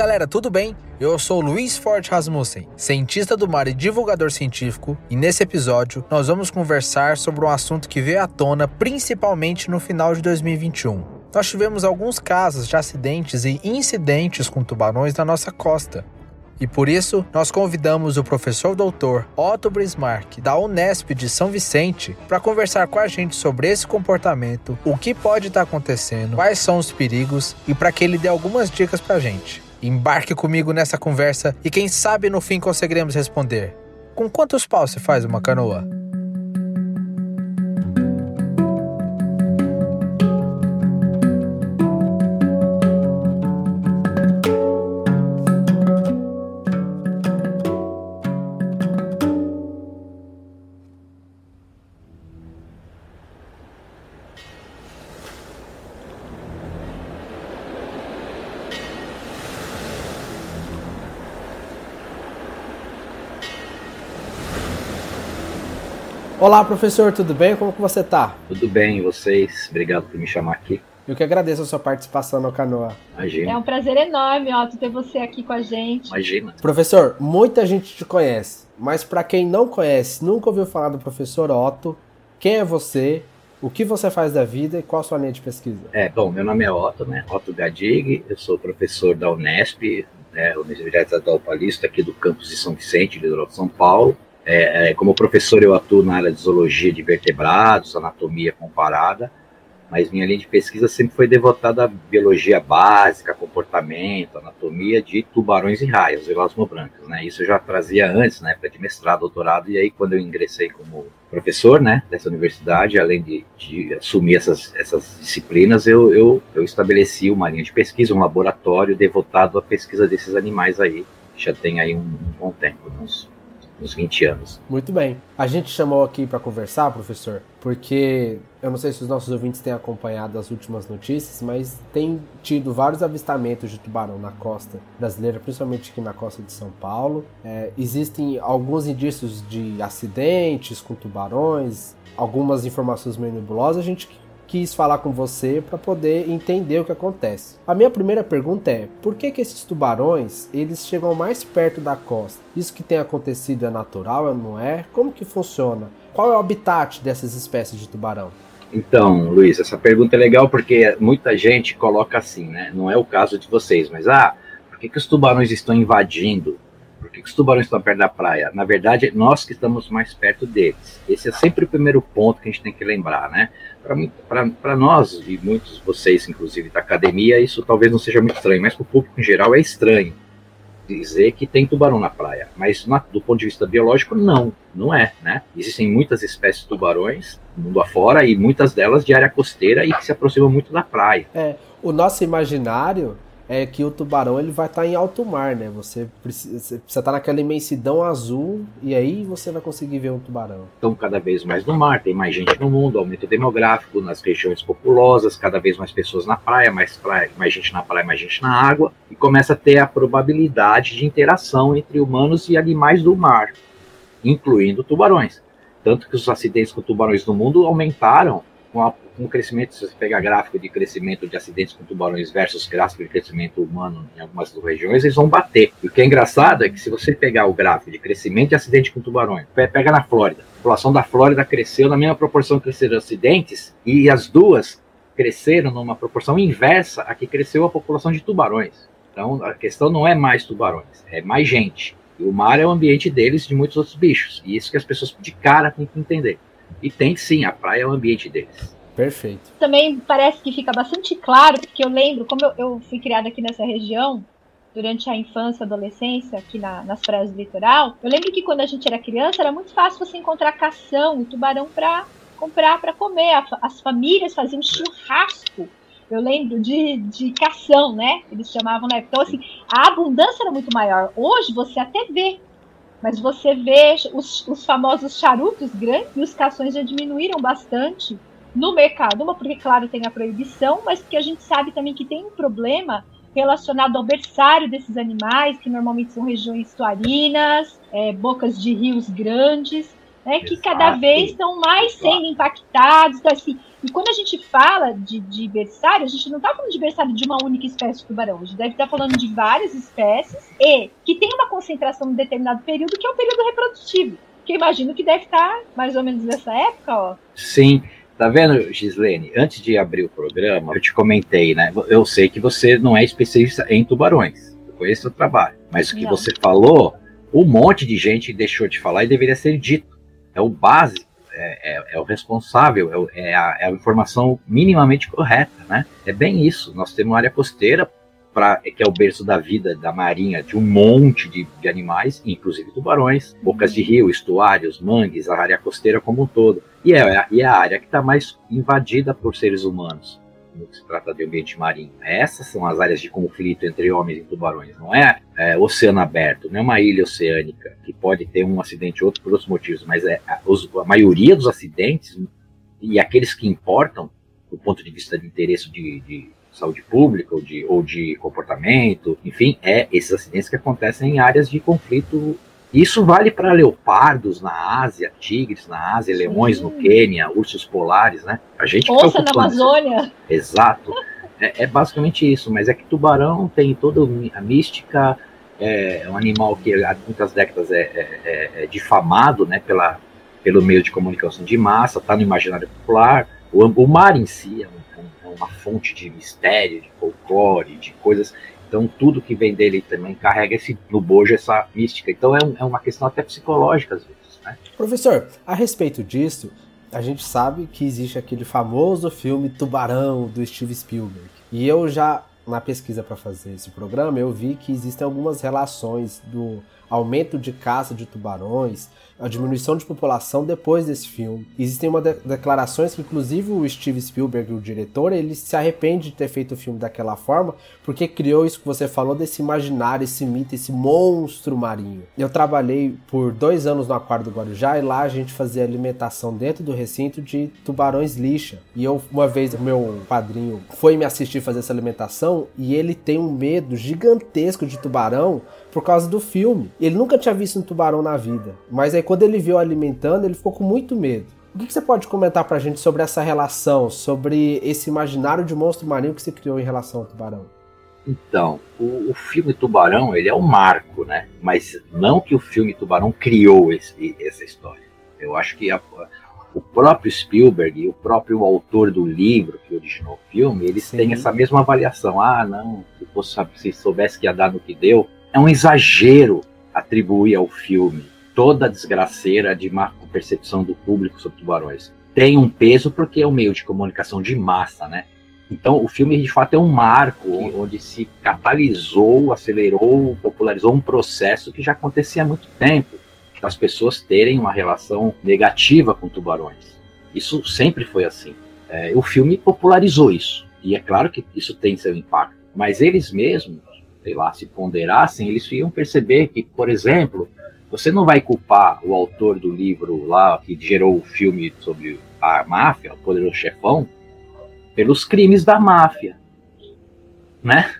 galera, tudo bem? Eu sou Luiz Forte Rasmussen, cientista do mar e divulgador científico, e nesse episódio nós vamos conversar sobre um assunto que veio à tona principalmente no final de 2021. Nós tivemos alguns casos de acidentes e incidentes com tubarões na nossa costa. E por isso, nós convidamos o professor doutor Otto Brismarck, da Unesp de São Vicente, para conversar com a gente sobre esse comportamento, o que pode estar acontecendo, quais são os perigos e para que ele dê algumas dicas para a gente. Embarque comigo nessa conversa e quem sabe no fim conseguiremos responder. Com quantos paus se faz uma canoa? Olá, professor, tudo bem? Como que você tá? Tudo bem, e vocês? Obrigado por me chamar aqui. Eu que agradeço a sua participação no Canoa. Imagina. É um prazer enorme, Otto, ter você aqui com a gente. Imagina. Professor, muita gente te conhece, mas para quem não conhece, nunca ouviu falar do professor Otto, quem é você, o que você faz da vida e qual a sua linha de pesquisa? É, bom, meu nome é Otto, né? Otto Gadig, eu sou professor da Unesp, né, Universidade Estadual Paulista, aqui do campus de São Vicente, litoral de São Paulo. É, é, como professor, eu atuo na área de zoologia de vertebrados, anatomia comparada, mas minha linha de pesquisa sempre foi devotada à biologia básica, comportamento, anatomia de tubarões e raias, elasmobrancas, né? Isso eu já trazia antes, né, de mestrado, doutorado, e aí quando eu ingressei como professor, né, dessa universidade, além de, de assumir essas, essas disciplinas, eu, eu, eu estabeleci uma linha de pesquisa, um laboratório devotado à pesquisa desses animais aí, já tem aí um, um bom tempo, uns uns 20 anos. Muito bem. A gente chamou aqui para conversar, professor, porque eu não sei se os nossos ouvintes têm acompanhado as últimas notícias, mas tem tido vários avistamentos de tubarão na costa brasileira, principalmente aqui na costa de São Paulo. É, existem alguns indícios de acidentes com tubarões, algumas informações meio nebulosas. A gente quis falar com você para poder entender o que acontece. A minha primeira pergunta é: por que, que esses tubarões eles chegam mais perto da costa? Isso que tem acontecido é natural, não é? Como que funciona? Qual é o habitat dessas espécies de tubarão? Então, Luiz, essa pergunta é legal porque muita gente coloca assim, né? Não é o caso de vocês, mas ah, por que, que os tubarões estão invadindo por que os tubarões estão perto da praia? Na verdade, nós que estamos mais perto deles. Esse é sempre o primeiro ponto que a gente tem que lembrar, né? Para nós, e muitos de vocês, inclusive da academia, isso talvez não seja muito estranho, mas para o público em geral é estranho dizer que tem tubarão na praia. Mas na, do ponto de vista biológico, não, não é, né? Existem muitas espécies de tubarões mundo afora e muitas delas de área costeira e que se aproximam muito da praia. É, o nosso imaginário é que o tubarão ele vai estar tá em alto mar, né? Você precisa estar tá naquela imensidão azul e aí você vai conseguir ver um tubarão. Então, cada vez mais no mar, tem mais gente no mundo, aumento demográfico nas regiões populosas, cada vez mais pessoas na praia, mais, praia, mais gente na praia, mais gente na água, e começa a ter a probabilidade de interação entre humanos e animais do mar, incluindo tubarões. Tanto que os acidentes com tubarões no mundo aumentaram com, a, o crescimento, se você pegar gráfico de crescimento de acidentes com tubarões versus gráfico de crescimento humano em algumas regiões, eles vão bater. E o que é engraçado é que se você pegar o gráfico de crescimento de acidente com tubarões, pega na Flórida, a população da Flórida cresceu na mesma proporção que cresceram acidentes, e as duas cresceram numa proporção inversa a que cresceu a população de tubarões. Então a questão não é mais tubarões, é mais gente. E o mar é o ambiente deles de muitos outros bichos. E isso que as pessoas de cara têm que entender. E tem sim, a praia é o ambiente deles. Perfeito. Também parece que fica bastante claro, porque eu lembro, como eu, eu fui criada aqui nessa região, durante a infância e adolescência, aqui na, nas praias do litoral, eu lembro que quando a gente era criança, era muito fácil você encontrar cação e tubarão para comprar para comer. As famílias faziam churrasco. Eu lembro de, de cação, né? Eles chamavam na época. Então, assim, a abundância era muito maior. Hoje você até vê mas você vê os, os famosos charutos grandes e os cações já diminuíram bastante no mercado. Uma porque, claro, tem a proibição, mas porque a gente sabe também que tem um problema relacionado ao berçário desses animais, que normalmente são regiões tuarinas, é, bocas de rios grandes. né, que cada vez estão mais sendo impactados. Então, assim, e quando a gente fala de, de berçário, a gente não está falando de berçário de uma única espécie de tubarão. A gente deve estar tá falando de várias espécies e que tem uma concentração em determinado período, que é o período reprodutivo. Que eu imagino que deve estar tá mais ou menos nessa época, ó. Sim. Tá vendo, Gislene? Antes de abrir o programa, eu te comentei, né? Eu sei que você não é especialista em tubarões. Eu conheço o trabalho. Mas o que não. você falou, um monte de gente deixou de falar e deveria ser dito. É o básico é, é, é, o responsável, é, é, a, é, a, informação minimamente correta, né? É bem isso. Nós temos uma área costeira, pra, que é o berço da vida da marinha, de um monte de, de animais, inclusive tubarões, bocas de rio, estuários, mangues, a área costeira como um todo. E é, e é a área que está mais invadida por seres humanos no que se trata de ambiente marinho. Essas são as áreas de conflito entre homens e tubarões, não é, é oceano aberto, não é uma ilha oceânica que pode ter um acidente ou outro por outros motivos, mas é a, os, a maioria dos acidentes e aqueles que importam do ponto de vista de interesse de, de saúde pública ou de, ou de comportamento, enfim, é esses acidentes que acontecem em áreas de conflito isso vale para leopardos na Ásia, tigres na Ásia, Sim. leões no Quênia, ursos polares, né? A gente Onça na Amazônia. Exato. É, é, basicamente isso, mas é que tubarão tem toda a mística, é um animal que há muitas décadas é, é, é, é difamado né, pela, pelo meio de comunicação de massa, está no imaginário popular. O, o mar em si é, um, é uma fonte de mistério, de folclore, de coisas então, tudo que vem dele também carrega esse, no bojo essa mística. Então, é, um, é uma questão até psicológica, às vezes. Né? Professor, a respeito disso, a gente sabe que existe aquele famoso filme Tubarão, do Steve Spielberg. E eu já, na pesquisa para fazer esse programa, eu vi que existem algumas relações do aumento de caça de tubarões a diminuição de população depois desse filme. Existem uma de declarações que, inclusive, o Steve Spielberg, o diretor, ele se arrepende de ter feito o filme daquela forma, porque criou isso que você falou desse imaginário, esse mito, esse monstro marinho. Eu trabalhei por dois anos no Aquário do Guarujá e lá a gente fazia alimentação dentro do recinto de tubarões lixa. E eu, uma vez, meu padrinho foi me assistir fazer essa alimentação e ele tem um medo gigantesco de tubarão por causa do filme. Ele nunca tinha visto um tubarão na vida, mas aí quando ele viu alimentando, ele ficou com muito medo. O que você pode comentar pra gente sobre essa relação, sobre esse imaginário de monstro marinho que se criou em relação ao tubarão? Então, o, o, filme Tubarão, ele é um marco, né? Mas não que o filme Tubarão criou esse, essa história. Eu acho que a, o próprio Spielberg e o próprio autor do livro que originou o filme, eles Sim. têm essa mesma avaliação. Ah, não, se, fosse, se soubesse que ia dar no que deu, é um exagero atribuir ao filme toda a desgraceira de má percepção do público sobre tubarões. Tem um peso porque é um meio de comunicação de massa, né? Então, o filme, de fato, é um marco onde se catalisou, acelerou, popularizou um processo que já acontecia há muito tempo, das pessoas terem uma relação negativa com tubarões. Isso sempre foi assim. É, o filme popularizou isso. E é claro que isso tem seu impacto. Mas eles mesmos sei lá, se ponderassem, eles iam perceber que, por exemplo, você não vai culpar o autor do livro lá que gerou o filme sobre a máfia, o poderoso chefão, pelos crimes da máfia, né?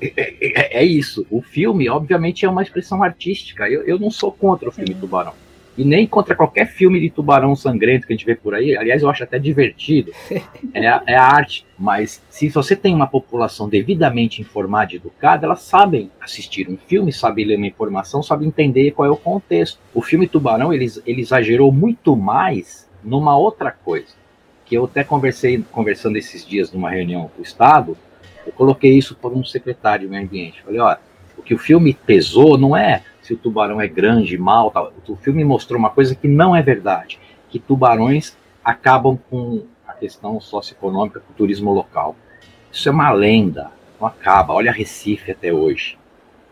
É, é, é, isso. O filme, obviamente, é uma expressão artística. Eu, eu não sou contra o filme Tubarão e nem contra qualquer filme de tubarão sangrento que a gente vê por aí. Aliás, eu acho até divertido. É a, é a arte. Mas se você tem uma população devidamente informada e educada, elas sabem assistir um filme, sabem ler uma informação, sabem entender qual é o contexto. O filme Tubarão, ele, ele exagerou muito mais numa outra coisa. Que eu até conversei, conversando esses dias numa reunião com o Estado, eu coloquei isso por um secretário do meio ambiente. Falei, olha, o que o filme pesou não é se o tubarão é grande, mal, tal. O filme mostrou uma coisa que não é verdade, que tubarões acabam com a questão socioeconômica, com o turismo local. Isso é uma lenda, não acaba. Olha Recife até hoje.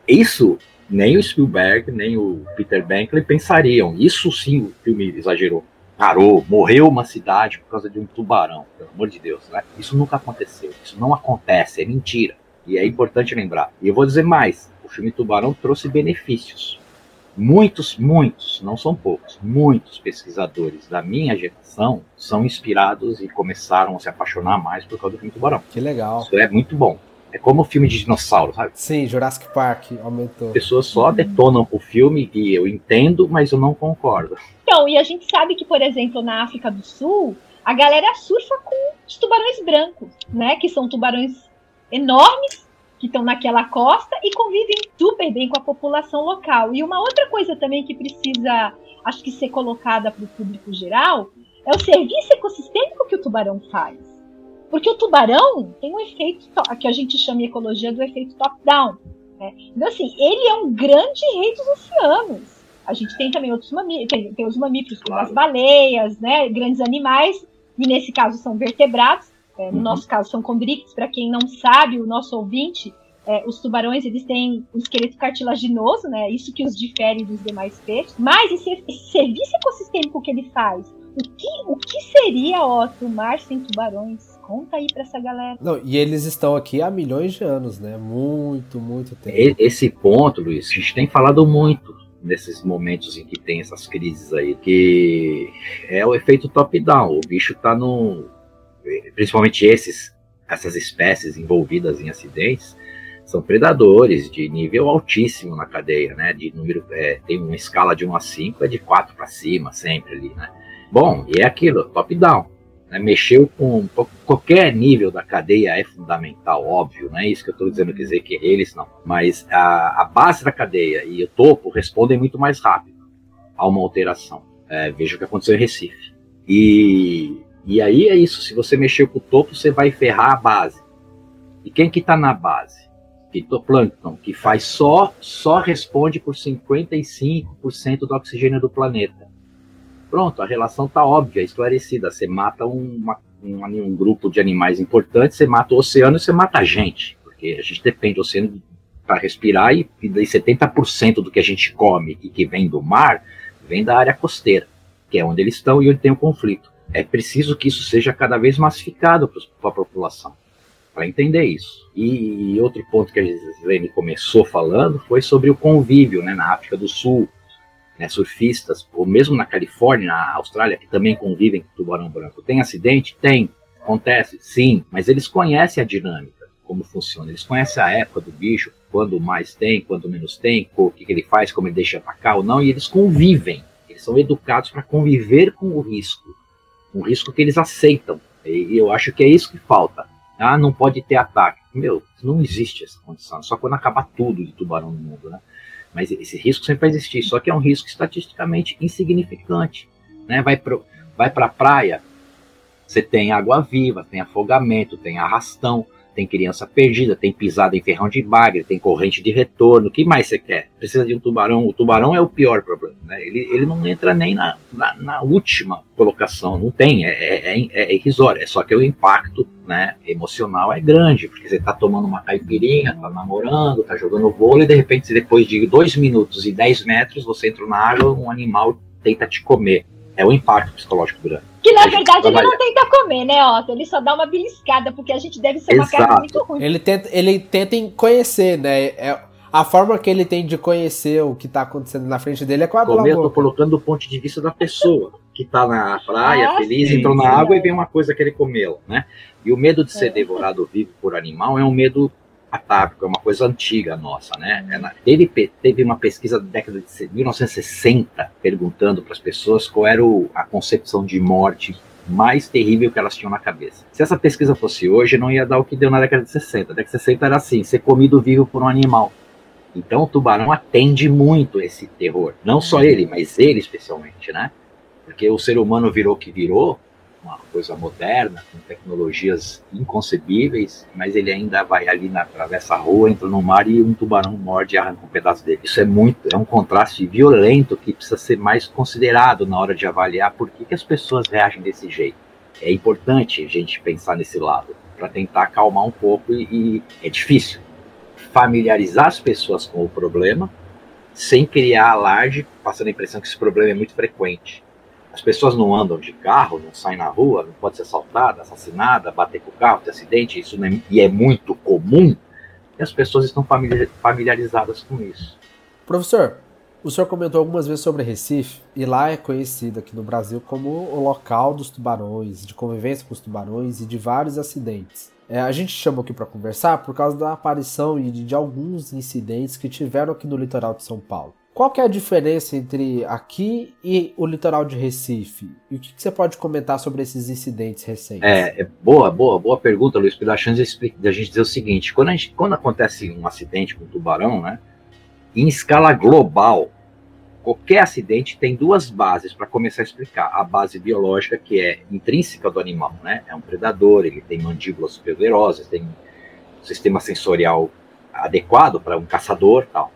Isso nem o Spielberg, nem o Peter Bankley pensariam. Isso sim o filme exagerou. Parou, morreu uma cidade por causa de um tubarão, pelo amor de Deus, né? Isso nunca aconteceu. Isso não acontece, é mentira. E é importante lembrar. E eu vou dizer mais: filme Tubarão trouxe benefícios. Muitos, muitos, não são poucos, muitos pesquisadores da minha geração são inspirados e começaram a se apaixonar mais por causa do filme Tubarão. Que legal. Isso é muito bom. É como o filme de dinossauro, sabe? Sim, Jurassic Park aumentou. Pessoas só detonam o filme e eu entendo, mas eu não concordo. Então, e a gente sabe que, por exemplo, na África do Sul, a galera surfa com os tubarões brancos, né? Que são tubarões enormes que estão naquela costa e convivem super bem com a população local. E uma outra coisa também que precisa, acho que ser colocada para o público geral, é o serviço ecossistêmico que o tubarão faz. Porque o tubarão tem um efeito que a gente chama em ecologia do efeito top-down. Né? Então, assim, ele é um grande rei dos oceanos. A gente tem também outros mamíferos, tem, tem os mamíferos como as baleias, né, grandes animais, e nesse caso são vertebrados. É, no uhum. nosso caso são condrictes, para quem não sabe, o nosso ouvinte, é, os tubarões eles têm um esqueleto cartilaginoso, né? Isso que os difere dos demais peixes. Mas esse, esse serviço ecossistêmico que ele faz, o que, o que seria, Otto, mar sem tubarões? Conta aí pra essa galera. Não, e eles estão aqui há milhões de anos, né? Muito, muito tempo. Esse ponto, Luiz, a gente tem falado muito nesses momentos em que tem essas crises aí, que é o efeito top-down. O bicho tá no. Principalmente esses, essas espécies envolvidas em acidentes, são predadores de nível altíssimo na cadeia, né? De número. É, tem uma escala de 1 a 5, é de 4 para cima, sempre ali, né? Bom, e é aquilo, top-down. Né? Mexeu com qualquer nível da cadeia é fundamental, óbvio, não é isso que eu estou dizendo, quer dizer que eles não. Mas a, a, base da cadeia e o topo respondem muito mais rápido a uma alteração. É, veja o que aconteceu em Recife. E, e aí é isso, se você mexer com o topo, você vai ferrar a base. E quem que está na base? Fitoplâncton, que faz só, só responde por 55% do oxigênio do planeta. Pronto, a relação está óbvia, esclarecida. Você mata uma, um, um, grupo de animais importantes, você mata o oceano e você mata a gente, porque a gente depende do oceano para respirar e, e 70% do que a gente come e que vem do mar vem da área costeira, que é onde eles estão e onde tem o conflito. É preciso que isso seja cada vez massificado para a população, para entender isso. E, e, outro ponto que a Gislene começou falando foi sobre o convívio né, na África do Sul, né, surfistas, ou mesmo na Califórnia, na Austrália, que também convivem com tubarão branco. Tem acidente? Tem. Acontece? Sim. Mas eles conhecem a dinâmica, como funciona. Eles conhecem a época do bicho, quando mais tem, quando menos tem, o que, que ele faz, como ele deixa atacar ou não, e eles convivem. Eles são educados para conviver com o risco. Um risco que eles aceitam. E eu acho que é isso que falta. Ah, não pode ter ataque. Meu, não existe essa condição. Só quando acabar tudo de tubarão no mundo, né? Mas esse risco sempre vai existir, só que é um risco estatisticamente insignificante. Né? Vai para vai a praia, você tem água viva, tem afogamento, tem arrastão, tem criança perdida, tem pisada em ferrão de bagre, tem corrente de retorno. O que mais você quer? Precisa de um tubarão. O tubarão é o pior problema. Né? Ele, ele não entra nem na, na, na última colocação, não tem, é, é, é, é, irrisório. É só que o impacto né, emocional é grande, porque você está tomando uma caipirinha, está namorando, está jogando vôlei, e de repente, depois de dois minutos e dez metros, você entra na água, um animal tenta te comer. É o impacto psicológico grande. Que na verdade ele não tenta comer, né, Otto? Ele só dá uma beliscada, porque a gente deve ser Exato. uma carne muito ruim. Ele tenta, ele tenta conhecer, né? É, a forma que ele tem de conhecer o que tá acontecendo na frente dele é com a Como eu tô colocando do ponto de vista da pessoa que tá na praia, ah, feliz, sim, entrou na sim, água é. e vem uma coisa que ele comeu, né? E o medo de ser é. devorado vivo por animal é um medo atávico, é uma coisa antiga nossa, né? Ela, ele teve uma pesquisa da década de 1960 perguntando para as pessoas qual era o, a concepção de morte mais terrível que elas tinham na cabeça. Se essa pesquisa fosse hoje, não ia dar o que deu na década de 60. A década de 60 era assim, ser comido vivo por um animal. Então o tubarão atende muito esse terror. Não só ele, mas ele especialmente, né? Porque o ser humano virou o que virou, uma coisa moderna, com tecnologias inconcebíveis, mas ele ainda vai ali na atravessa a rua, entra no mar e um tubarão morde e arranca um pedaço dele. Isso é muito, é um contraste violento que precisa ser mais considerado na hora de avaliar por que, que as pessoas reagem desse jeito. É importante a gente pensar nesse lado, para tentar acalmar um pouco e, e é difícil familiarizar as pessoas com o problema sem criar alarde, passando a impressão que esse problema é muito frequente as pessoas não andam de carro, não saem na rua, não pode ser assaltada, assassinada, bater com o carro, ter acidente, isso é, e é muito comum, e as pessoas estão familiarizadas com isso. Professor, o senhor comentou algumas vezes sobre Recife, e lá é conhecido aqui no Brasil como o local dos tubarões, de convivência com os tubarões e de vários acidentes. É, a gente chamou aqui para conversar por causa da aparição e de, de alguns incidentes que tiveram aqui no litoral de São Paulo. Qual que é a diferença entre aqui e o litoral de Recife? E o que, que você pode comentar sobre esses incidentes recentes? É, é boa, boa, boa pergunta, Luiz, porque dá chance de a gente dizer o seguinte: quando, gente, quando acontece um acidente com tubarão, né, em escala global, qualquer acidente tem duas bases para começar a explicar. A base biológica, que é intrínseca do animal, né? É um predador, ele tem mandíbulas superpoderosas, tem um sistema sensorial adequado para um caçador, tal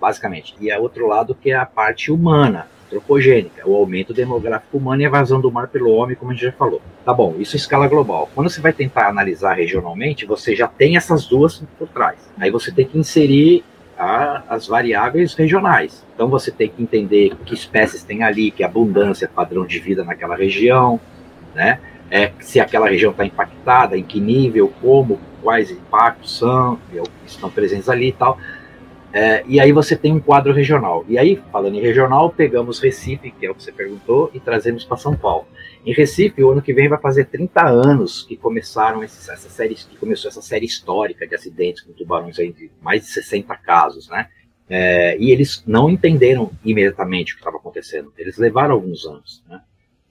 basicamente. E é outro lado que é a parte humana, antropogênica, o aumento demográfico humano e a evasão do mar pelo homem, como a gente já falou. Tá bom, isso em escala global. Quando você vai tentar analisar regionalmente, você já tem essas duas por trás. Aí você tem que inserir a, as variáveis regionais. Então você tem que entender que espécies tem ali, que abundância, padrão de vida naquela região, né? É, se aquela região está impactada, em que nível, como, quais impactos são, estão presentes ali e tal. É, e aí você tem um quadro regional. E aí, falando em regional, pegamos Recife, que é o que você perguntou, e trazemos para São Paulo. Em Recife, o ano que vem vai fazer 30 anos que começaram essa série, que começou essa série histórica de acidentes com tubarões aí de mais de 60 casos, né? É, e eles não entenderam imediatamente o que estava acontecendo. Eles levaram alguns anos, né?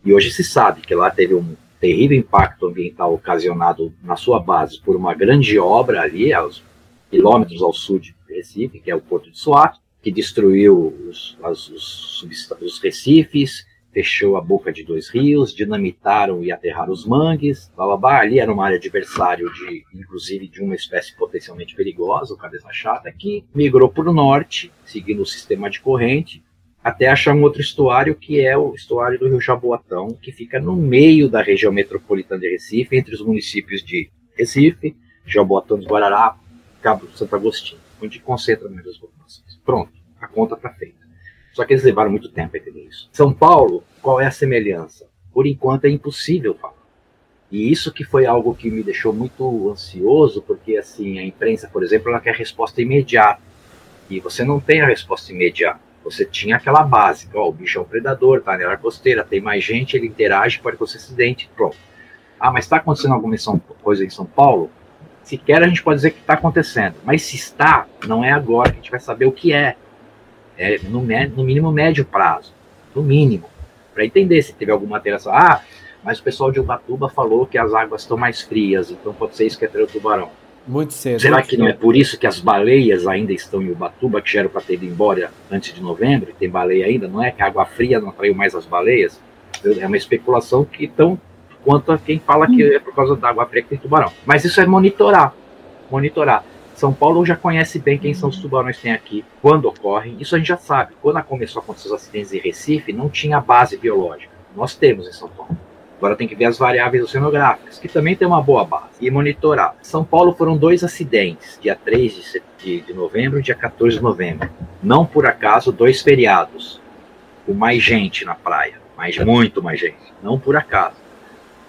E hoje se sabe que lá teve um terrível impacto ambiental ocasionado na sua base por uma grande obra ali, aos quilômetros ao sul de Recife, que é o Porto de Suape, que destruiu os, as, os, os recifes, fechou a boca de dois rios, dinamitaram e aterraram os mangues, blá. ali era uma área adversário de, inclusive, de uma espécie potencialmente perigosa, o cabeça chata, que migrou para o norte, seguindo o sistema de corrente, até achar um outro estuário, que é o estuário do rio Jaboatão, que fica no meio da região metropolitana de Recife, entre os municípios de Recife, Jaboatão dos Guararapes, Cabo Santo Agostinho onde concentra a maioria das populações. Pronto, a conta está feita. Só que eles levaram muito tempo a entender isso. São Paulo, qual é a semelhança? Por enquanto é impossível falar. E isso que foi algo que me deixou muito ansioso, porque assim, a imprensa, por exemplo, ela quer resposta imediata. E você não tem a resposta imediata. Você tinha aquela básica, ó, o bicho é um predador, tá na área costeira, tem mais gente, ele interage, pode acontecer acidente, pronto. Ah, mas está acontecendo alguma coisa em São Paulo? Sequer a gente pode dizer que está acontecendo. Mas se está, não é agora que a gente vai saber o que é. É no, no mínimo médio prazo. No mínimo. Para entender se teve alguma alteração. Ah, mas o pessoal de Ubatuba falou que as águas estão mais frias, então pode ser isso que é o tubarão. Muito cedo. Será que não é por isso que as baleias ainda estão em Ubatuba, que já eram para ter ido embora antes de novembro, tem baleia ainda? Não é que a água fria não atraiu mais as baleias? É uma especulação que estão quanto a quem fala que é por causa da água que tem tubarão. Mas isso é monitorar. Monitorar. São Paulo já conhece bem quem são os tubarões que tem aqui, quando ocorrem. Isso a gente já sabe. Quando começou a acontecer os acidentes em Recife, não tinha base biológica. Nós temos em São Paulo. Agora tem que ver as variáveis oceanográficas, que também tem uma boa base, e monitorar. São Paulo foram dois acidentes, dia 3 de, de novembro e dia 14 de novembro. Não por acaso, dois feriados, com mais gente na praia, mais muito mais gente. Não por acaso.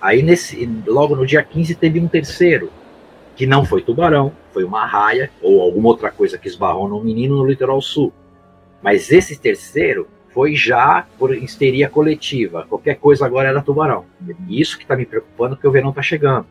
Aí, nesse, logo no dia 15, teve um terceiro, que não foi tubarão, foi uma raia ou alguma outra coisa que esbarrou no menino no litoral sul. Mas esse terceiro foi já por histeria coletiva. Qualquer coisa agora era tubarão. Isso que está me preocupando, porque o verão está chegando.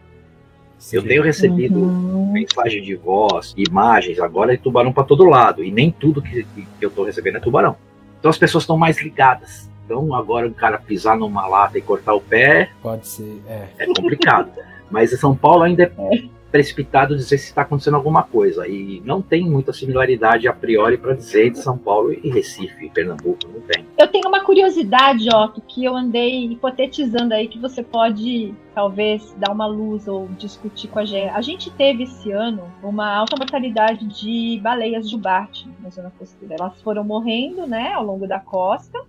Sim. Eu tenho recebido uhum. mensagem de voz, imagens agora de tubarão para todo lado. E nem tudo que, que eu estou recebendo é tubarão. Então as pessoas estão mais ligadas. Então, agora o cara pisar numa lata e cortar o pé. Pode ser, é. É complicado. Mas São Paulo ainda é, é. precipitado dizer se está acontecendo alguma coisa. E não tem muita similaridade a priori para dizer de São Paulo e Recife, e Pernambuco, não tem. Eu tenho uma curiosidade, Otto, que eu andei hipotetizando aí, que você pode talvez dar uma luz ou discutir com a gente. A gente teve esse ano uma alta mortalidade de baleias jubarte na zona costeira. Elas foram morrendo, né, ao longo da costa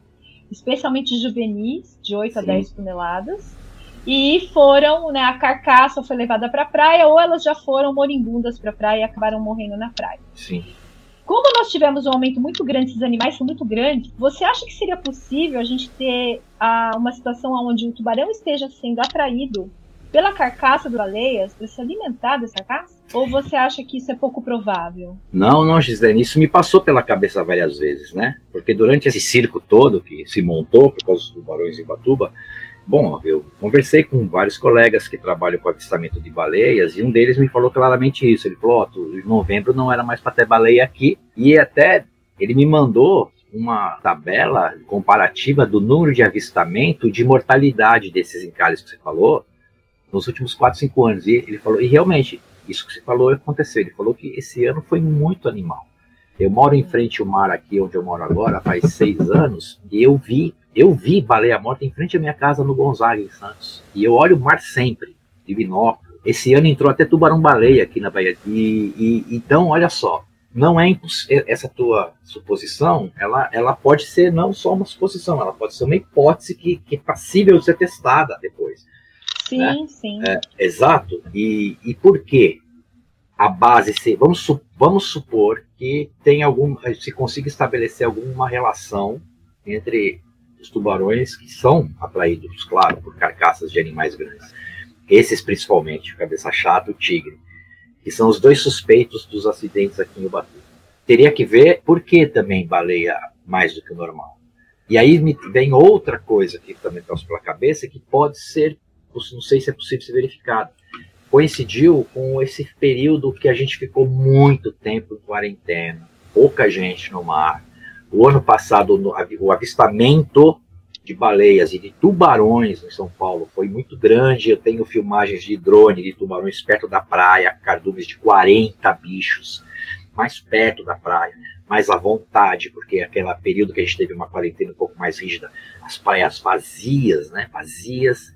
especialmente juvenis, de 8 Sim. a 10 toneladas. E foram, né, a carcaça foi levada para a praia, ou elas já foram moribundas para a praia e acabaram morrendo na praia. Sim. Como nós tivemos um aumento muito grande, esses animais são muito grandes, você acha que seria possível a gente ter a, uma situação onde o tubarão esteja sendo atraído pela carcaça das baleias para se alimentar dessa carcaça? Ou você acha que isso é pouco provável? Não, não, Gisele, isso me passou pela cabeça várias vezes, né? Porque durante esse circo todo que se montou por causa dos tubarões em Batuba, bom, eu conversei com vários colegas que trabalham com avistamento de baleias e um deles me falou claramente isso. Ele falou: oh, em novembro não era mais para ter baleia aqui e até ele me mandou uma tabela comparativa do número de avistamento de mortalidade desses encalhes que você falou nos últimos 4, 5 anos. E ele falou, e realmente, isso que você falou aconteceu. Ele falou que esse ano foi muito animal. Eu moro em frente ao mar aqui, onde eu moro agora, faz seis anos, e eu vi, eu vi baleia morta em frente à minha casa no Gonzaga, em Santos. E eu olho o mar sempre, de binóculo. Esse ano entrou até tubarão-baleia aqui na Bahia. E, e, então, olha só, não é essa tua suposição, ela, ela pode ser não só uma suposição, ela pode ser uma hipótese que, que é passível de ser testada depois. Sim, né? sim. É, exato. E, e por quê? A base, se, vamos, vamos supor que tem algum, se consiga estabelecer alguma relação entre os tubarões que são atraídos, claro, por carcaças de animais grandes. Esses principalmente, o cabeça chata, o tigre, que são os dois suspeitos dos acidentes aqui em Ubatuba. Teria que ver por que também baleia mais do que o normal. E aí me vem outra coisa que também trouxe pela cabeça, que pode ser, não sei se é possível ser verificado, coincidiu com esse período que a gente ficou muito tempo em quarentena, pouca gente no mar. O ano passado, o avistamento de baleias e de tubarões em São Paulo foi muito grande. Eu tenho filmagens de drone de tubarões perto da praia, cardumes de 40 bichos, mais perto da praia, mais à vontade, porque aquele período que a gente teve uma quarentena um pouco mais rígida, as praias vazias, né? Vazias,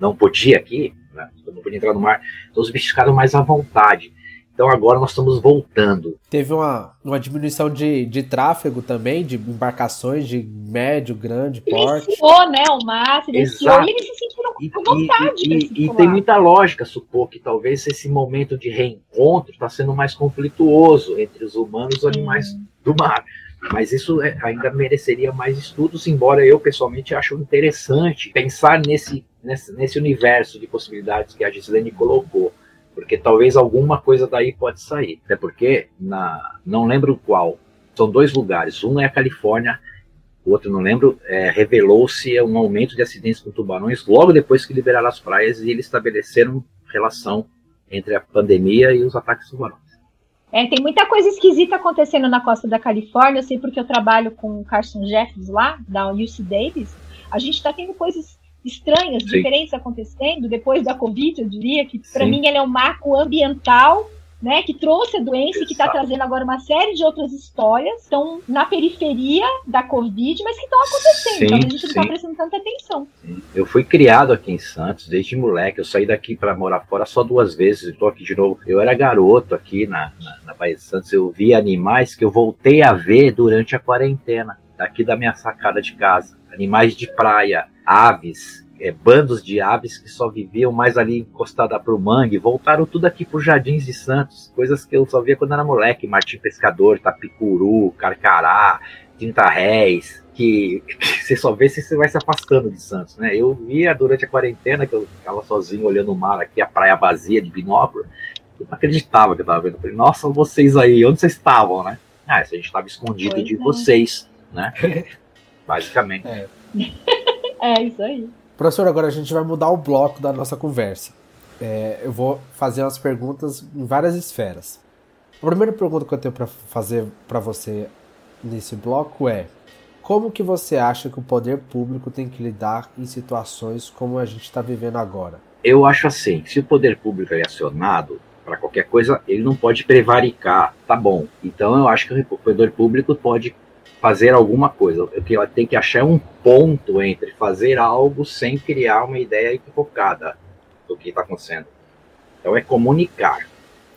não podia aqui, né? não podia entrar no mar, então os bichos ficaram mais à vontade. Então agora nós estamos voltando. Teve uma, uma diminuição de, de tráfego também, de embarcações de médio, grande porte. Iniciou, né, o mar, se iniciou e eles se sentiram com vontade. E, e, e tem muita lógica supor que talvez esse momento de reencontro está sendo mais conflituoso entre os humanos e os animais hum. do mar. Mas isso é, ainda mereceria mais estudos, embora eu pessoalmente acho interessante pensar nesse nesse, nesse universo de possibilidades que a Gislene colocou, porque talvez alguma coisa daí pode sair. Até porque, na, não lembro qual, são dois lugares. Um é a Califórnia, o outro não lembro, é, revelou-se um aumento de acidentes com tubarões logo depois que liberaram as praias e eles estabeleceram relação entre a pandemia e os ataques tubarões. É, tem muita coisa esquisita acontecendo na costa da Califórnia, eu sei porque eu trabalho com o Carson Jeffers lá, da UC Davis. A gente está tendo coisas estranhas, Sim. diferentes acontecendo depois da Covid, eu diria que para mim ele é um marco ambiental né, que trouxe a doença e que está trazendo agora uma série de outras histórias, estão na periferia da Covid, mas que estão acontecendo, sim, então a gente não está prestando tanta atenção. Sim. Eu fui criado aqui em Santos desde moleque, eu saí daqui para morar fora só duas vezes, estou aqui de novo. Eu era garoto aqui na, na, na Bahia de Santos, eu vi animais que eu voltei a ver durante a quarentena, daqui da minha sacada de casa. Animais de praia, aves, é, bandos de aves que só viviam mais ali encostada para o mangue, voltaram tudo aqui para os Jardins de Santos, coisas que eu só via quando era moleque, Martim Pescador, Tapicuru, Carcará, Tinta Réis, que, que você só vê se você vai se afastando de Santos, né? Eu via durante a quarentena, que eu ficava sozinho olhando o mar aqui, a praia vazia de binóculo, eu não acreditava que eu estava vendo. Eu falei, nossa, vocês aí, onde vocês estavam, né? Ah, a gente estava escondido pois de é. vocês, né? Basicamente. É. É, isso aí. Professor, agora a gente vai mudar o bloco da nossa conversa. É, eu vou fazer umas perguntas em várias esferas. A primeira pergunta que eu tenho para fazer para você nesse bloco é: como que você acha que o poder público tem que lidar em situações como a gente está vivendo agora? Eu acho assim: se o poder público é acionado para qualquer coisa, ele não pode prevaricar, tá bom? Então eu acho que o poder público pode fazer alguma coisa. Que ela tem que achar um ponto entre fazer algo sem criar uma ideia equivocada do que está acontecendo. Então é comunicar.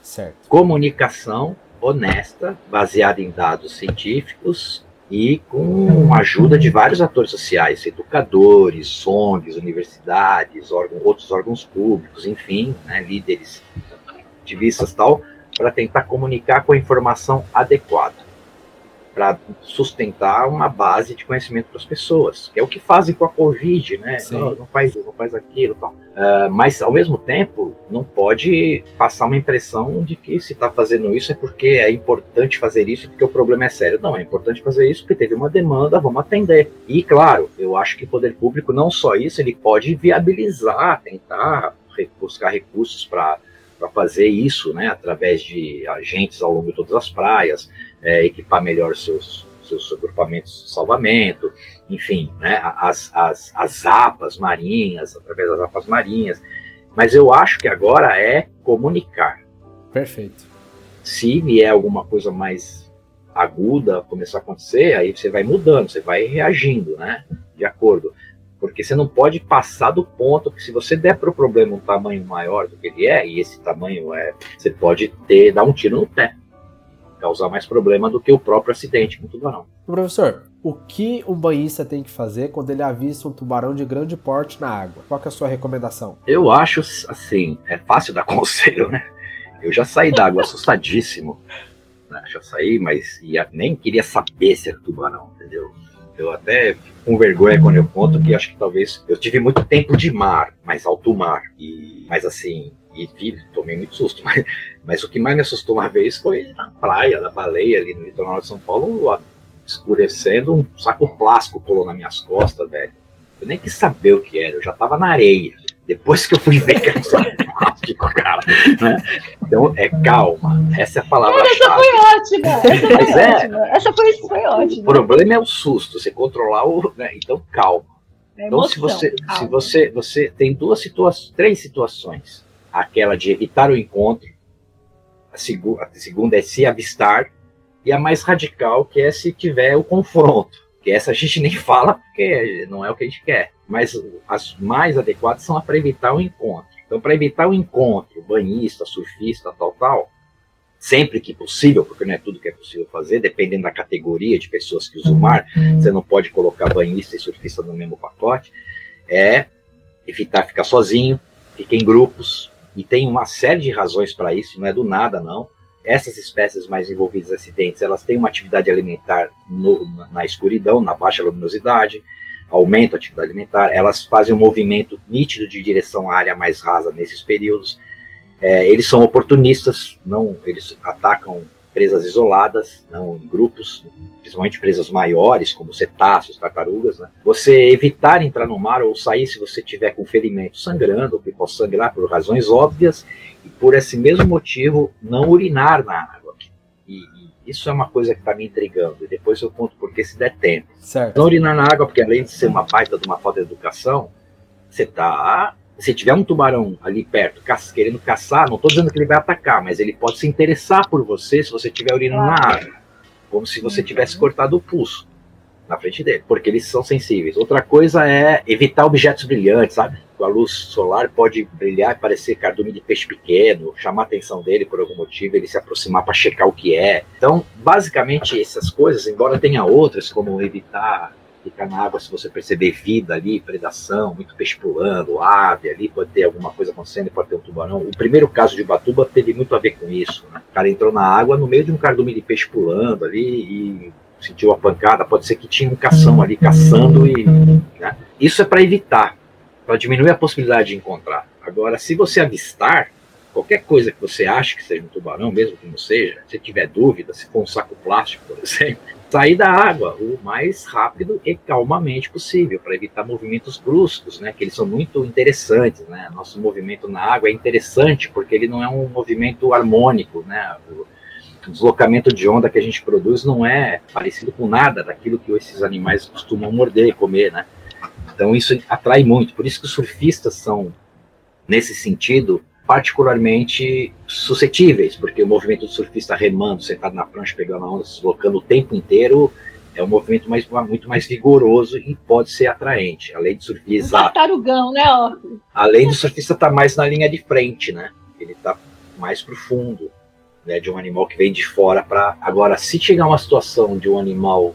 Certo. Comunicação honesta, baseada em dados científicos e com a ajuda de vários atores sociais, educadores, ONGs, universidades, órgãos, outros órgãos públicos, enfim, né, líderes ativistas tal, para tentar comunicar com a informação adequada para sustentar uma base de conhecimento para as pessoas, que é o que fazem com a Covid, né? Não, não, faz isso, não faz aquilo, tal. Uh, mas ao mesmo tempo não pode passar uma impressão de que se está fazendo isso é porque é importante fazer isso porque o problema é sério. Não, é importante fazer isso porque teve uma demanda, vamos atender. E claro, eu acho que o poder público não só isso, ele pode viabilizar, tentar buscar recursos para fazer isso, né, através de agentes ao longo de todas as praias, é, equipar melhor seus, seus agrupamentos de salvamento, enfim, né, as, as, as APAs marinhas, através das APAs marinhas. Mas eu acho que agora é comunicar. Perfeito. Se vier alguma coisa mais aguda começar a acontecer, aí você vai mudando, você vai reagindo, né? De acordo. Porque você não pode passar do ponto que se você der para o problema um tamanho maior do que ele é, e esse tamanho é, você pode ter, dar um tiro no pé. Causar mais problema do que o próprio acidente com o tubarão. Professor, o que um banhista tem que fazer quando ele avista um tubarão de grande porte na água? Qual é a sua recomendação? Eu acho assim, é fácil dar conselho, né? Eu já saí da água assustadíssimo. Né? Já saí, mas ia, nem queria saber se era tubarão, entendeu? Eu até fico com vergonha quando eu conto que acho que talvez eu tive muito tempo de mar, mais alto mar. E, mas assim, e vi, tomei muito susto. Mas, mas o que mais me assustou uma vez foi na praia da baleia ali no litoral de São Paulo, escurecendo, um saco plástico pulou nas minhas costas, velho. Eu nem quis saber o que era, eu já tava na areia. Depois que eu fui ver que era um saco plástico, cara. Né? Então, é calma. Essa é a palavra-chave. Essa foi ótima. Essa foi Mas é, ótima. É, essa foi, foi ótima. O problema é o susto, você controlar o. Né? Então, calma. É então, se você, calma. se você, você tem duas situações, três situações. Aquela de evitar o encontro, a, segu, a segunda é se avistar, e a mais radical, que é se tiver o confronto. Que essa a gente nem fala, porque não é o que a gente quer. Mas as mais adequadas são para evitar o encontro. Então, para evitar o encontro, banhista, surfista, tal, tal, sempre que possível, porque não é tudo que é possível fazer, dependendo da categoria de pessoas que usam o mar, você não pode colocar banhista e surfista no mesmo pacote, é evitar ficar sozinho, ficar em grupos, e tem uma série de razões para isso, não é do nada, não. Essas espécies mais envolvidas em acidentes, elas têm uma atividade alimentar no, na escuridão, na baixa luminosidade, aumento a atividade alimentar, elas fazem um movimento nítido de direção à área mais rasa nesses períodos. É, eles são oportunistas, não, eles atacam presas isoladas, não em grupos, principalmente presas maiores, como cetáceos, tartarugas. Né? Você evitar entrar no mar ou sair se você tiver com ferimento sangrando, ou que possa sangrar por razões óbvias, e por esse mesmo motivo não urinar na água. E, isso é uma coisa que está me intrigando. E depois eu conto porque se der tempo. Certo. Não urinar na água, porque além de ser uma baita de uma falta de educação, você tá. Se tiver um tubarão ali perto querendo caçar, não estou dizendo que ele vai atacar, mas ele pode se interessar por você se você estiver urinando na água. Como se você tivesse cortado o pulso na frente dele, porque eles são sensíveis. Outra coisa é evitar objetos brilhantes, sabe? A luz solar pode brilhar e parecer cardume de peixe pequeno, chamar a atenção dele por algum motivo, ele se aproximar para checar o que é. Então, basicamente, essas coisas, embora tenha outras, como evitar ficar na água se você perceber vida ali, predação, muito peixe pulando, ave ali, pode ter alguma coisa acontecendo, pode ter um tubarão. O primeiro caso de Batuba teve muito a ver com isso. Né? O cara entrou na água no meio de um cardume de peixe pulando ali e sentiu a pancada, pode ser que tinha um cação ali caçando e né? isso é para evitar, para diminuir a possibilidade de encontrar. Agora, se você avistar qualquer coisa que você ache que seja um tubarão, mesmo que não seja, se tiver dúvida, se for um saco plástico, por exemplo, sair da água o mais rápido e calmamente possível, para evitar movimentos bruscos, né, que eles são muito interessantes, né, nosso movimento na água é interessante porque ele não é um movimento harmônico, né, o deslocamento de onda que a gente produz não é parecido com nada daquilo que esses animais costumam morder e comer, né? Então isso atrai muito. Por isso que os surfistas são, nesse sentido, particularmente suscetíveis, porque o movimento do surfista remando, sentado na prancha, pegando a onda, se deslocando o tempo inteiro, é um movimento mais, muito mais vigoroso e pode ser atraente, além de surfista. Um tartarugão, né, ó? Além do surfista estar tá mais na linha de frente, né? Ele está mais profundo né, de um animal que vem de fora para. Agora, se chegar uma situação de um animal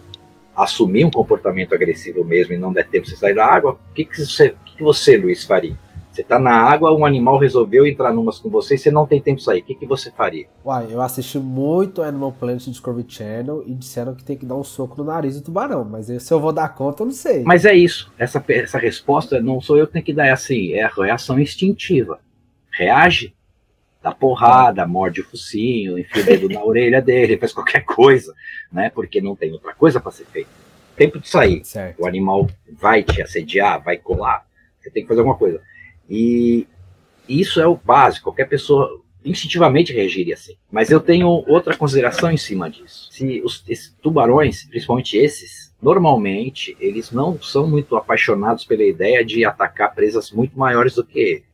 assumir um comportamento agressivo mesmo e não der tempo de sair da água, o que, que, você, que, que você, Luiz, faria? Você está na água, um animal resolveu entrar numas com você e você não tem tempo de sair. O que, que você faria? Uai, eu assisti muito Animal Planet Discovery Channel e disseram que tem que dar um soco no nariz do tubarão. Mas se eu vou dar conta, eu não sei. Mas é isso. Essa, essa resposta não sou eu que tenho que dar. É assim, é a reação instintiva. Reage dá porrada, morde o focinho, enfia o dedo na orelha dele, faz qualquer coisa, né? Porque não tem outra coisa para ser feita. Tempo de sair. Certo. O animal vai te assediar, vai colar, você tem que fazer alguma coisa. E isso é o básico. Qualquer pessoa instintivamente reagiria assim. Mas eu tenho outra consideração em cima disso. Se os tubarões, principalmente esses, normalmente eles não são muito apaixonados pela ideia de atacar presas muito maiores do que ele.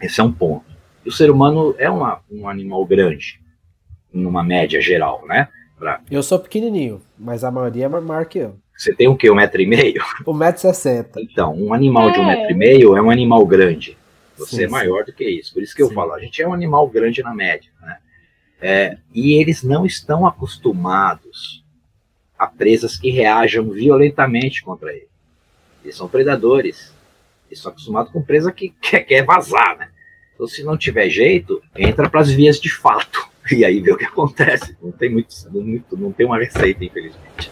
Esse é um ponto. E o ser humano é uma, um animal grande, numa média geral, né? Pra... Eu sou pequenininho, mas a maioria é maior que eu. Você tem o quê? Um metro e meio? Um metro e sessenta. Então, um animal é. de um é. metro e meio é um animal grande. Você sim, é maior sim. do que isso. Por isso que eu sim. falo, a gente é um animal grande na média. Né? É, e eles não estão acostumados a presas que reajam violentamente contra ele. Eles são predadores. Eles estão acostumados com presa que quer, quer vazar, né? Então, se não tiver jeito, entra para as vias de fato. E aí vê o que acontece. Não tem muito, muito não tem uma receita, infelizmente.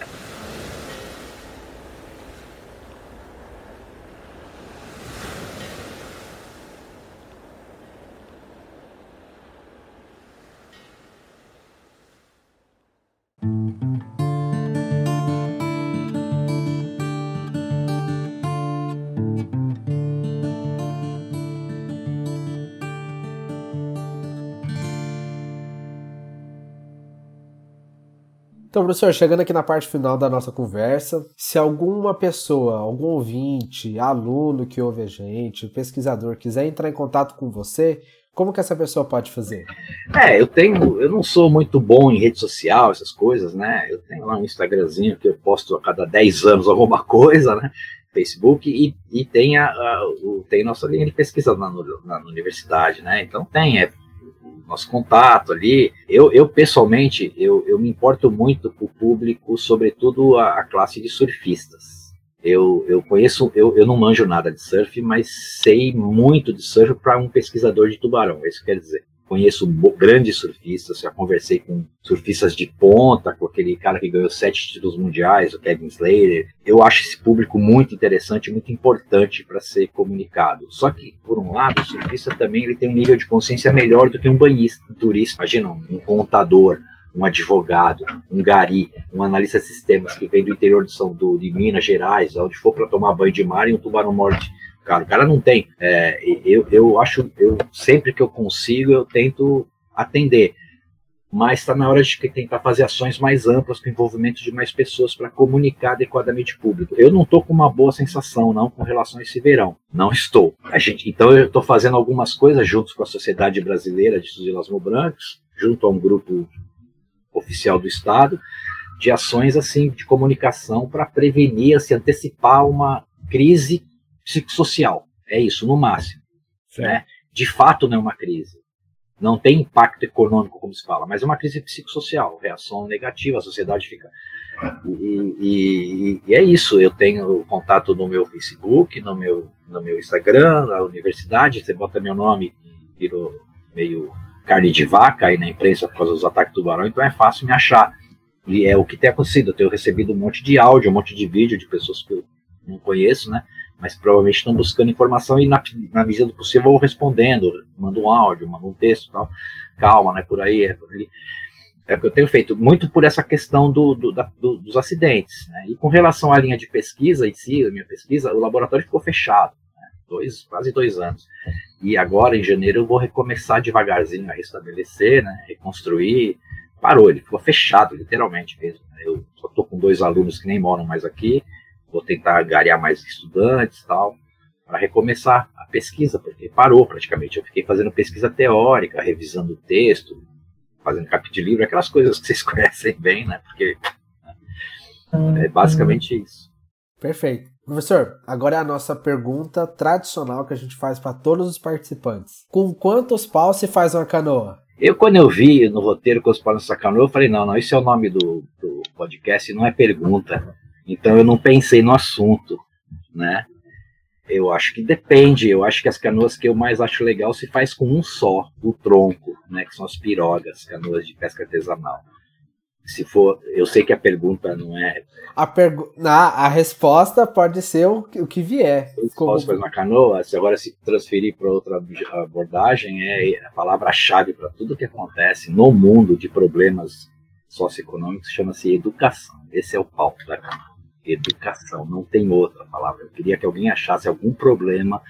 Então, professor, chegando aqui na parte final da nossa conversa, se alguma pessoa, algum ouvinte, aluno que ouve a gente, pesquisador, quiser entrar em contato com você, como que essa pessoa pode fazer? É, eu tenho, eu não sou muito bom em rede social, essas coisas, né? Eu tenho lá um Instagramzinho que eu posto a cada 10 anos alguma coisa, né? Facebook e, e tem, a, a, o, tem nossa linha de pesquisa na, na, universidade, né? Então tem, é nosso contato ali. Eu, eu pessoalmente, eu, eu me importo muito com o público, sobretudo a, a classe de surfistas. Eu, eu conheço, eu, eu não manjo nada de surf, mas sei muito de surf para um pesquisador de tubarão, é isso que quer dizer conheço grandes surfistas, já conversei com surfistas de ponta, com aquele cara que ganhou sete títulos mundiais, o Kevin Slater. Eu acho esse público muito interessante, muito importante para ser comunicado. Só que, por um lado, o surfista também ele tem um nível de consciência melhor do que um banhista, um turista. Imagina um contador, um advogado, um gari, um analista de sistemas que vem do interior de São do, de Minas Gerais, onde for para tomar banho de mar e um tubarão morte cara. O cara não tem. É, eu, eu acho, eu sempre que eu consigo, eu tento atender. Mas está na hora de tentar fazer ações mais amplas com envolvimento de mais pessoas para comunicar adequadamente o público. Eu não estou com uma boa sensação, não, com relação a esse verão. Não estou. A gente, então eu estou fazendo algumas coisas juntos com a Sociedade Brasileira de Suzilasmo Brancos, junto a um grupo oficial do Estado, de ações assim de comunicação para prevenir, se antecipar uma crise psicossocial. É isso, no máximo. Né? De fato, não é uma crise. Não tem impacto econômico, como se fala, mas é uma crise psicossocial, reação negativa, a sociedade fica. E, e, e é isso. Eu tenho contato no meu Facebook, no meu, no meu Instagram, na universidade. Você bota meu nome, virou meio carne de vaca aí na imprensa por causa dos ataques do tubarão, então é fácil me achar. E é o que tem acontecido. Eu tenho recebido um monte de áudio, um monte de vídeo de pessoas que eu não conheço, né? Mas provavelmente estão buscando informação e na, na medida do possível vou respondendo, mando um áudio, mando um texto tal. Calma, né? Por aí, é por ali. É o que eu tenho feito, muito por essa questão do, do, da, do, dos acidentes. Né? E com relação à linha de pesquisa em si, a minha pesquisa, o laboratório ficou fechado, né? dois, quase dois anos. E agora, em janeiro, eu vou recomeçar devagarzinho a restabelecer, né? reconstruir. Parou, ele ficou fechado, literalmente mesmo. Né? Eu só estou com dois alunos que nem moram mais aqui, vou tentar garear mais estudantes tal, para recomeçar a pesquisa, porque parou praticamente. Eu fiquei fazendo pesquisa teórica, revisando o texto, fazendo capítulo de livro, aquelas coisas que vocês conhecem bem, né? Porque né, é basicamente isso. Perfeito. Professor, agora é a nossa pergunta tradicional que a gente faz para todos os participantes. Com quantos paus se faz uma canoa? Eu, quando eu vi no roteiro com os paus nessa canoa, eu falei, não, não, isso é o nome do, do podcast, não é pergunta. Então eu não pensei no assunto, né? Eu acho que depende. Eu acho que as canoas que eu mais acho legal se faz com um só, o tronco, né? Que são as pirogas, canoas de pesca artesanal. Se for, eu sei que a pergunta não é. A, pergu a, a resposta pode ser o, o que vier. Resposta como... uma canoa, se agora se transferir para outra abordagem, é a palavra-chave para tudo que acontece no mundo de problemas socioeconômicos chama-se educação. Esse é o palco da canoa educação, não tem outra palavra. Eu queria que alguém achasse algum problema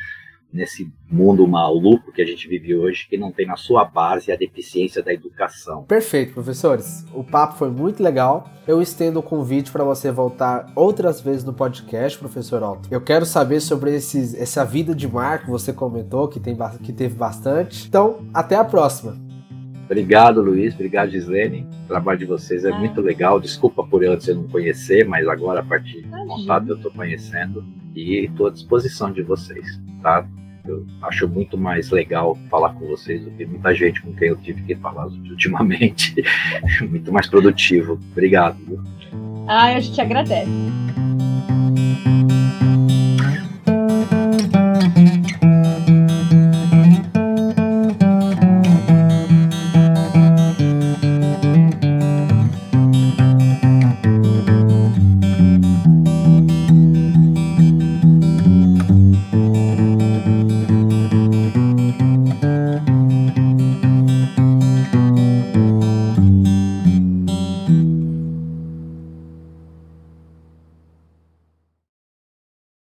nesse mundo maluco que a gente vive hoje, que não tem na sua base a deficiência da educação. Perfeito, professores. O papo foi muito legal. Eu estendo o convite para você voltar outras vezes no podcast, professor Otto. Eu quero saber sobre esses, essa vida de mar que você comentou, que, tem, que teve bastante. Então, até a próxima. Obrigado, Luiz. Obrigado, Gislene. O trabalho de vocês é ah. muito legal. Desculpa por eu antes eu não conhecer, mas agora, a partir do contato, eu estou conhecendo e estou à disposição de vocês, tá? Eu acho muito mais legal falar com vocês do que muita gente com quem eu tive que falar ultimamente. muito mais produtivo. Obrigado. Ah, a gente agradece.